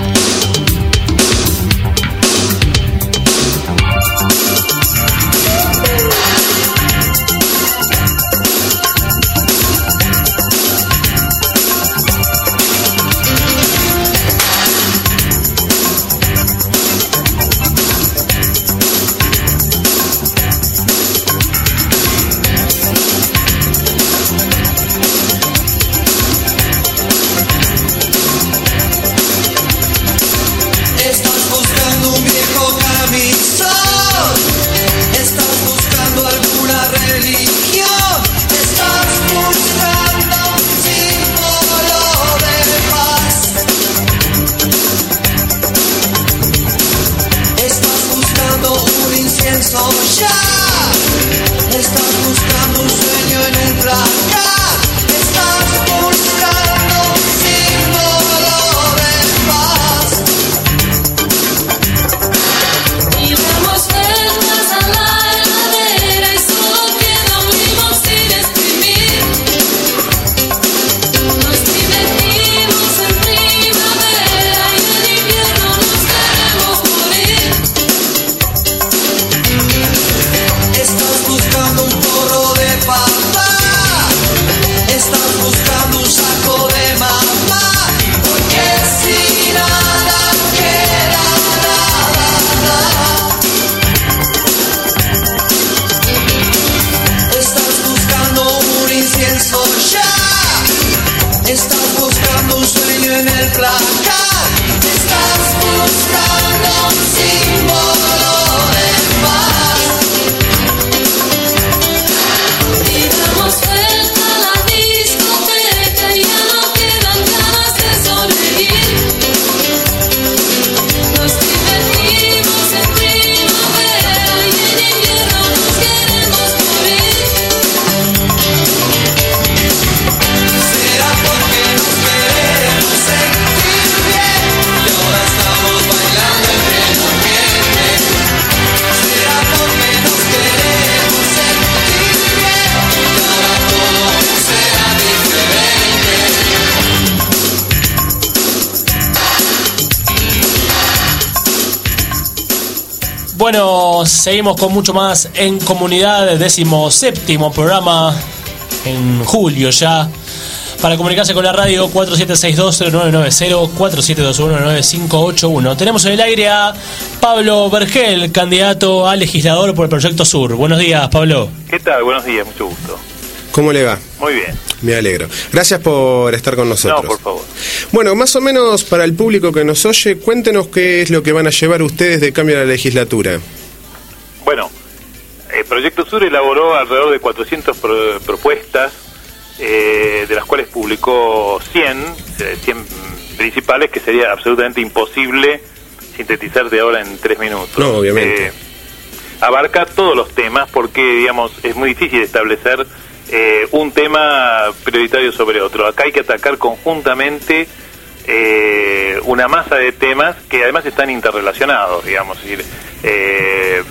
seguimos con mucho más en comunidad, décimo séptimo programa en julio ya. Para comunicarse con la radio 4762-0990, 4721-9581. Tenemos en el aire a Pablo Vergel, candidato a legislador por el Proyecto Sur. Buenos días, Pablo. ¿Qué tal? Buenos días, mucho gusto. ¿Cómo le va? Muy bien. Me alegro. Gracias por estar con nosotros. No, por favor. Bueno, más o menos para el público que nos oye, cuéntenos qué es lo que van a llevar ustedes de cambio a la legislatura. Bueno, el Proyecto Sur elaboró alrededor de 400 pro- propuestas, eh, de las cuales publicó 100, eh, 100 principales, que sería absolutamente imposible sintetizar de ahora en tres minutos. No, obviamente. Eh, abarca todos los temas porque, digamos, es muy difícil establecer eh, un tema prioritario sobre otro. Acá hay que atacar conjuntamente eh, una masa de temas que además están interrelacionados, digamos, es decir, eh,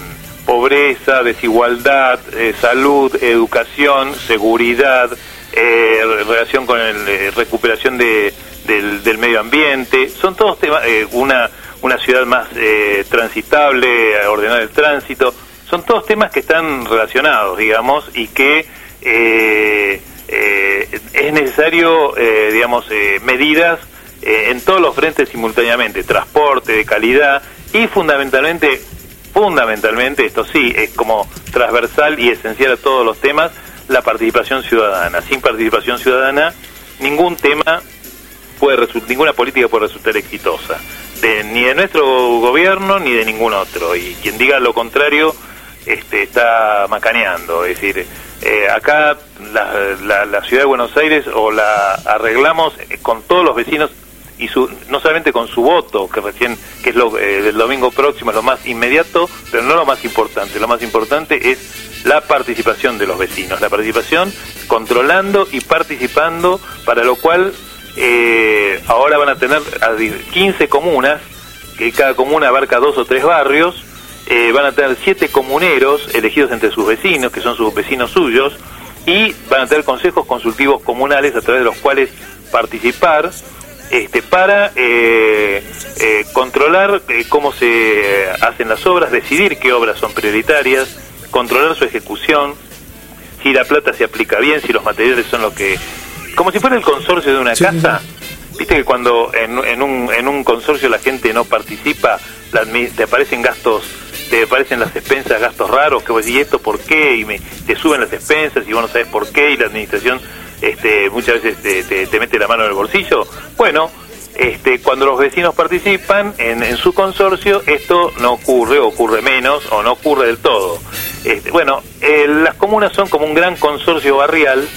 pobreza, desigualdad, eh, salud, educación, seguridad, eh, relación con el, eh, recuperación de, del, del medio ambiente, son todos temas, una, una ciudad más transitable, ordenar el tránsito, son todos temas que están relacionados, digamos, y que es necesario, digamos, medidas en todos los frentes simultáneamente, transporte de calidad y fundamentalmente, fundamentalmente, esto sí, es como transversal y esencial a todos los temas, la participación ciudadana. Sin participación ciudadana, ningún tema puede resultar, ninguna política puede resultar exitosa, ni de nuestro gobierno ni de ningún otro. Y quien diga lo contrario este, está macaneando. Es decir, eh, acá la, ciudad de Buenos Aires o la arreglamos con todos los vecinos y su, no solamente con su voto, que recién, que es lo eh, del domingo próximo, lo más inmediato, pero no lo más importante. Lo más importante es la participación de los vecinos, la participación controlando y participando, para lo cual eh, ahora van a tener a di- 15 comunas, que cada comuna abarca dos o tres barrios, eh, van a tener siete comuneros elegidos entre sus vecinos, que son sus vecinos suyos, y van a tener consejos consultivos comunales a través de los cuales participar este, para eh, eh, controlar eh, cómo se hacen las obras, decidir qué obras son prioritarias, controlar su ejecución, si la plata se aplica bien, si los materiales son lo que... Como si fuera el consorcio de una casa. Viste que cuando en, en un, en un consorcio la gente no participa, la te aparecen gastos, te aparecen las expensas, gastos raros, que vos decís, ¿y esto por qué? Y me, te suben las expensas y vos no sabes por qué, y la administración este, muchas veces te, te- te mete la mano en el bolsillo. Bueno, este, cuando los vecinos participan en, en su consorcio, esto no ocurre, ocurre menos, o no ocurre del todo. Este, bueno, las comunas son como un gran consorcio barrial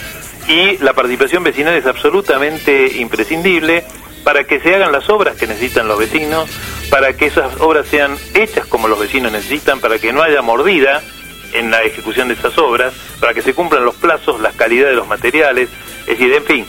y la participación vecinal es absolutamente imprescindible para que se hagan las obras que necesitan los vecinos, para que esas obras sean hechas como los vecinos necesitan, para que no haya mordida en la ejecución de esas obras, para que se cumplan los plazos, las calidades de los materiales, es decir, en fin,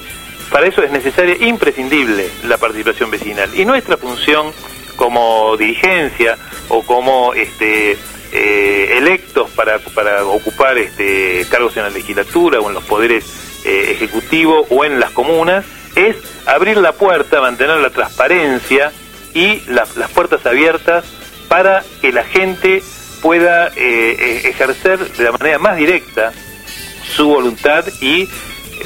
para eso es necesaria, imprescindible, la participación vecinal. Y nuestra función como dirigencia o como este, eh, electos para, para ocupar este, cargos en la legislatura o en los poderes eh, ejecutivos o en las comunas es abrir la puerta, mantener la transparencia y la- las puertas abiertas para que la gente pueda eh, eh, ejercer de la manera más directa su voluntad y,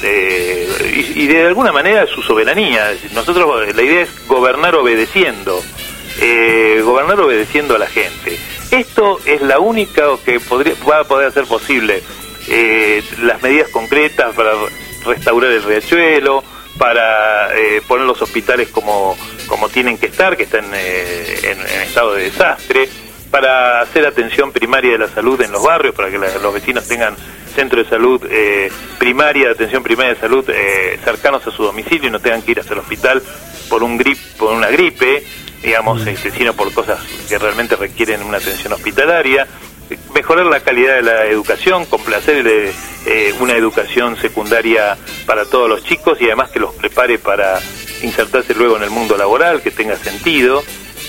eh, y, de alguna manera su soberanía. Nosotros la idea es gobernar obedeciendo, eh, gobernar obedeciendo a la gente. Esto es la única que podría, va a poder hacer posible eh, las medidas concretas para restaurar el riachuelo, para eh, poner los hospitales como, como tienen que estar, que están eh, en estado de desastre, para hacer atención primaria de la salud en los barrios, para que la- los vecinos tengan centro de salud eh, primaria, atención primaria de salud eh, cercanos a su domicilio y no tengan que ir hasta el hospital por un grip, por una gripe, digamos, este, sino por cosas que realmente requieren una atención hospitalaria. Mejorar la calidad de la educación, complacer eh, eh, una educación secundaria para todos los chicos y además que los prepare para insertarse luego en el mundo laboral, que tenga sentido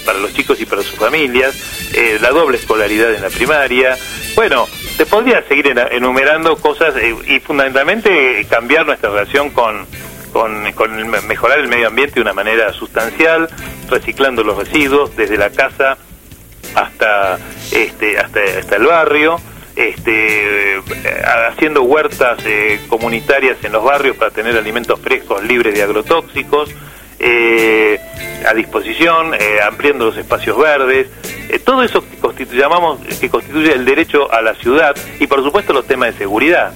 para los chicos y para sus familias, eh, la doble escolaridad en la primaria. Bueno, te podría seguir enumerando cosas eh, y fundamentalmente eh, cambiar nuestra relación con, con, mejorar el medio ambiente de una manera sustancial, reciclando los residuos desde la casa hasta este hasta, hasta el barrio este haciendo huertas comunitarias en los barrios para tener alimentos frescos libres de agrotóxicos eh, a disposición eh, ampliando los espacios verdes eh, todo eso que constitu- llamamos que constituye el derecho a la ciudad y por supuesto los temas de seguridad.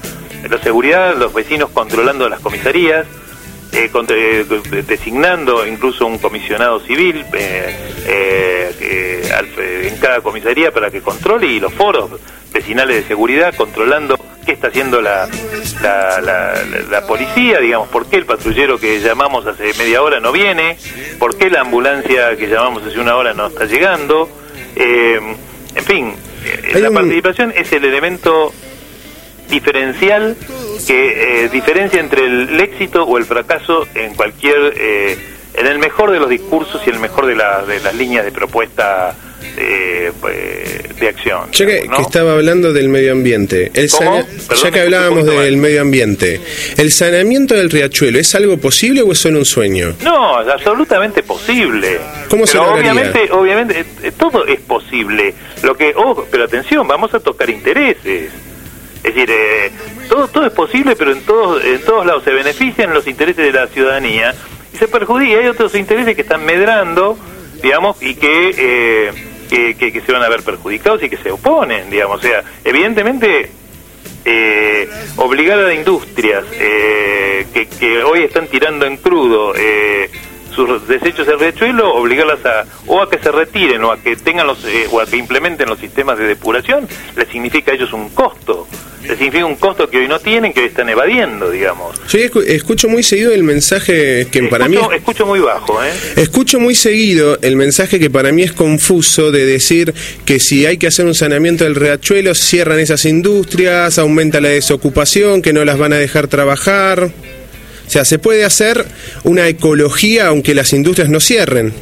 La seguridad los vecinos controlando las comisarías designando incluso un comisionado civil en cada comisaría para que controle y los foros vecinales de seguridad controlando qué está haciendo la, la, la- policía, digamos, por qué el patrullero que llamamos hace media hora no viene, por qué la ambulancia que llamamos hace una hora no está llegando, eh, en fin, eh, la participación es el elemento diferencial que eh, diferencia entre el éxito o el fracaso en cualquier eh, en el mejor de los discursos y el mejor de, la- de las líneas de propuesta eh, pues, de acción Ya que, estaba hablando del medio ambiente, el ¿Cómo? sana- Perdón, ya que hablábamos del medio ambiente, ¿el saneamiento del riachuelo es algo posible o es solo un sueño? No, es absolutamente posible. ¿Cómo se pero lograría? obviamente, obviamente eh, eh, todo es posible. Lo que, oh, pero atención, vamos a tocar intereses. Es decir, eh, todo todo es posible, pero en todos en todos lados se benefician los intereses de la ciudadanía y se perjudica. Hay otros intereses que están medrando, digamos, y que, eh, que, se van a ver perjudicados y que se oponen, digamos. O sea, evidentemente eh, obligar a las industrias eh, que, que hoy están tirando en crudo eh, sus desechos del riachuelo, obligarlas a o a que se retiren o a que tengan los eh, o a que implementen los sistemas de depuración, les significa a ellos un costo, les significa un costo que hoy no tienen, que hoy están evadiendo, digamos. Yo escu- escucho muy seguido el mensaje que para mí... Escucho, escucho muy bajo, ¿eh? Escucho muy seguido el mensaje que para mí es confuso de decir que si hay que hacer un saneamiento del riachuelo, cierran esas industrias, aumenta la desocupación, que no las van a dejar trabajar. Sea, se puede hacer una ecología aunque las industrias no cierren.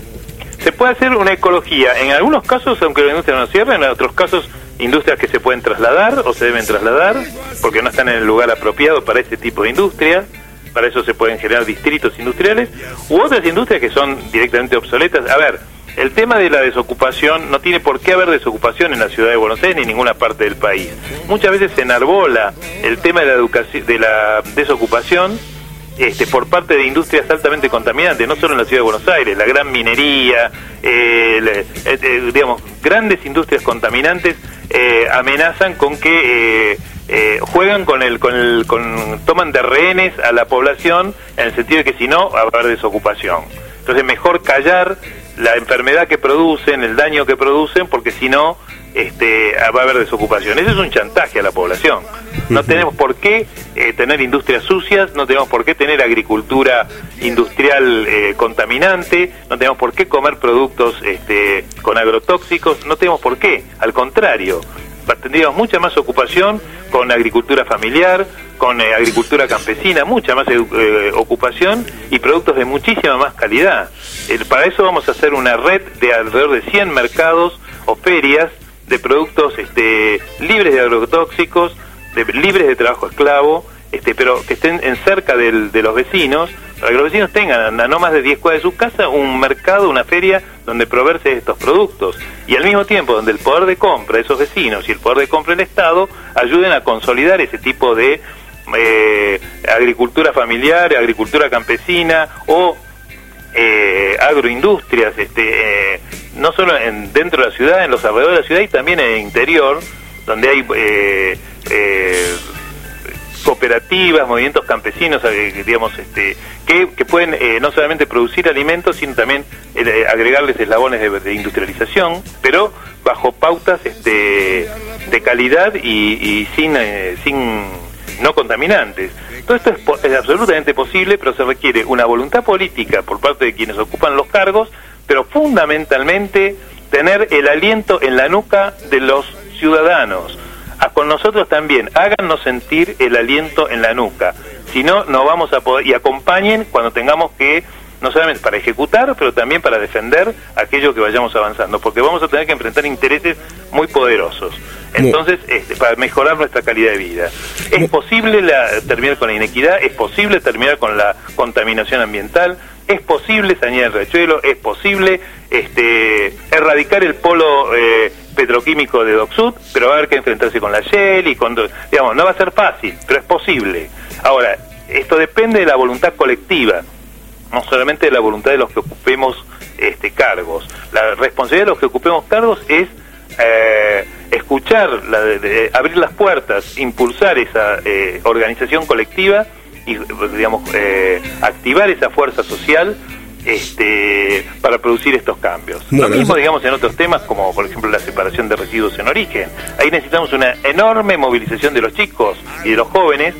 se puede hacer una ecología. En algunos casos, aunque la industria no cierre, en otros casos, industrias que se pueden trasladar o se deben trasladar porque no están en el lugar apropiado para este tipo de industria. Para eso se pueden generar distritos industriales u otras industrias que son directamente obsoletas. A ver, el tema de la desocupación no tiene por qué haber desocupación en la ciudad de Buenos Aires ni en ninguna parte del país. Muchas veces se enarbola el tema de la, de la desocupación este, por parte de industrias altamente contaminantes, no solo en la ciudad de Buenos Aires, la gran minería, eh, eh, eh, digamos, grandes industrias contaminantes amenazan con que juegan con el, con el, con, toman de rehenes a la población en el sentido de que si no va a haber desocupación. Entonces mejor callar la enfermedad que producen, el daño que producen, porque si no este, va a haber desocupación. Ese es un chantaje a la población. No tenemos por qué eh, tener industrias sucias, no tenemos por qué tener agricultura industrial eh, contaminante, no tenemos por qué comer productos este, con agrotóxicos, no tenemos por qué. Al contrario, tendríamos mucha más ocupación con agricultura familiar, con eh, agricultura campesina, mucha más eh, ocupación y productos de muchísima más calidad. Para eso vamos a hacer una red de alrededor de 100 mercados o ferias de productos este, libres de agrotóxicos, libres de trabajo esclavo, este, pero que estén en cerca del- de los vecinos, para que los vecinos tengan a no más de 10 cuadras de su casa un mercado, una feria donde proveerse estos productos. Y al mismo tiempo donde el poder de compra de esos vecinos y el poder de compra del Estado ayuden a consolidar ese tipo de eh, agricultura familiar, agricultura campesina o eh, agroindustrias, este, eh, no solo en, dentro de la ciudad, en los alrededores de la ciudad y también en el interior, donde hay eh, eh, cooperativas, movimientos campesinos, eh, digamos, este, que, que pueden no solamente producir alimentos, sino también agregarles eslabones de, industrialización, pero bajo pautas este, de calidad y, y sin, sin no contaminantes. Todo esto es, absolutamente posible, pero se requiere una voluntad política por parte de quienes ocupan los cargos, pero fundamentalmente tener el aliento en la nuca de los ciudadanos. Con nosotros también, háganos sentir el aliento en la nuca. Si no, no vamos a poder, y acompañen cuando tengamos que, no solamente para ejecutar, pero también para defender aquello que vayamos avanzando, porque vamos a tener que enfrentar intereses muy poderosos. Entonces, este, para mejorar nuestra calidad de vida. ¿Es posible la- terminar con la inequidad? ¿Es posible terminar con la contaminación ambiental? ¿Es posible sanear el riachuelo? ¿Es posible este, erradicar el polo eh, petroquímico de Docsud? Pero va a haber que enfrentarse con la Shell y con... Digamos, no va a ser fácil, pero es posible. Ahora, esto depende de la voluntad colectiva no solamente de la voluntad de los que ocupemos este, cargos. La responsabilidad de los que ocupemos cargos es eh, escuchar, la de- de- abrir las puertas, impulsar esa eh, organización colectiva y, digamos, eh, activar esa fuerza social este, para producir estos cambios. Bueno, Lo mismo, digamos, en otros temas como, por ejemplo, la separación de residuos en origen. Ahí necesitamos una enorme movilización de los chicos y de los jóvenes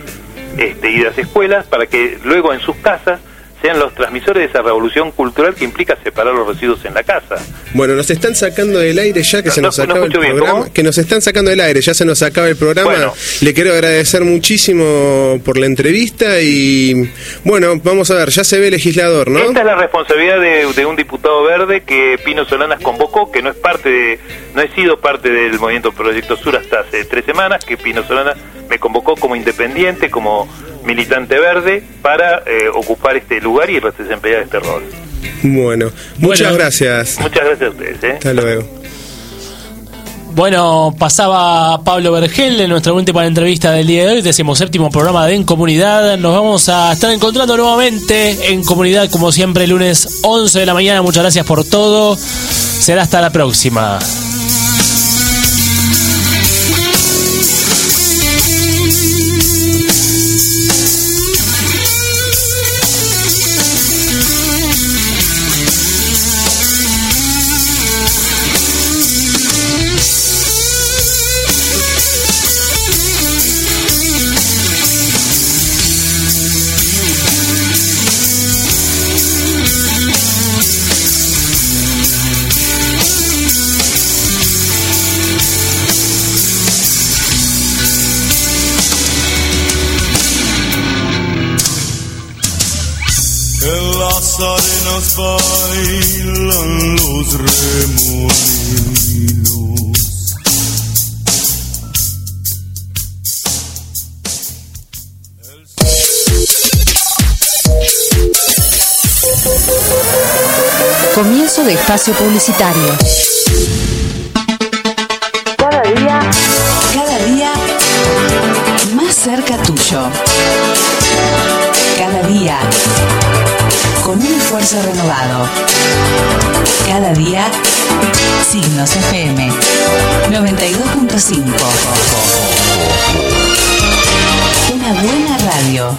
este, y de las escuelas para que luego en sus casas sean los transmisores de esa revolución cultural que implica separar los residuos en la casa. Bueno, nos están sacando del aire ya que No, se nos no- no acaba el bien, programa. Que nos están sacando del aire, ya se nos acaba el programa. Bueno. Le quiero agradecer muchísimo por la entrevista y bueno, vamos a ver, ya se ve legislador, ¿no? Esta es la responsabilidad de, de un diputado verde que Pino Solanas convocó, que no es parte de, no he sido parte del movimiento Proyecto Sur hasta hace tres semanas, que Pino Solanas me convocó como independiente, como militante verde, para eh, ocupar este lugar y desempeñar este rol. Bueno, muchas Bueno. gracias. Muchas gracias a ustedes. ¿eh? Hasta luego. Bueno, pasaba Pablo Vergel en nuestra última entrevista del día de hoy, decimos séptimo programa de En Comunidad. Nos vamos a estar encontrando nuevamente en Comunidad, como siempre, lunes 11 de la mañana. Muchas gracias por todo. Será hasta la próxima. De espacio publicitario. Cada día, Cada día más cerca tuyo. Cada día con un esfuerzo renovado. Cada día Signos FM 92.5. Una buena radio.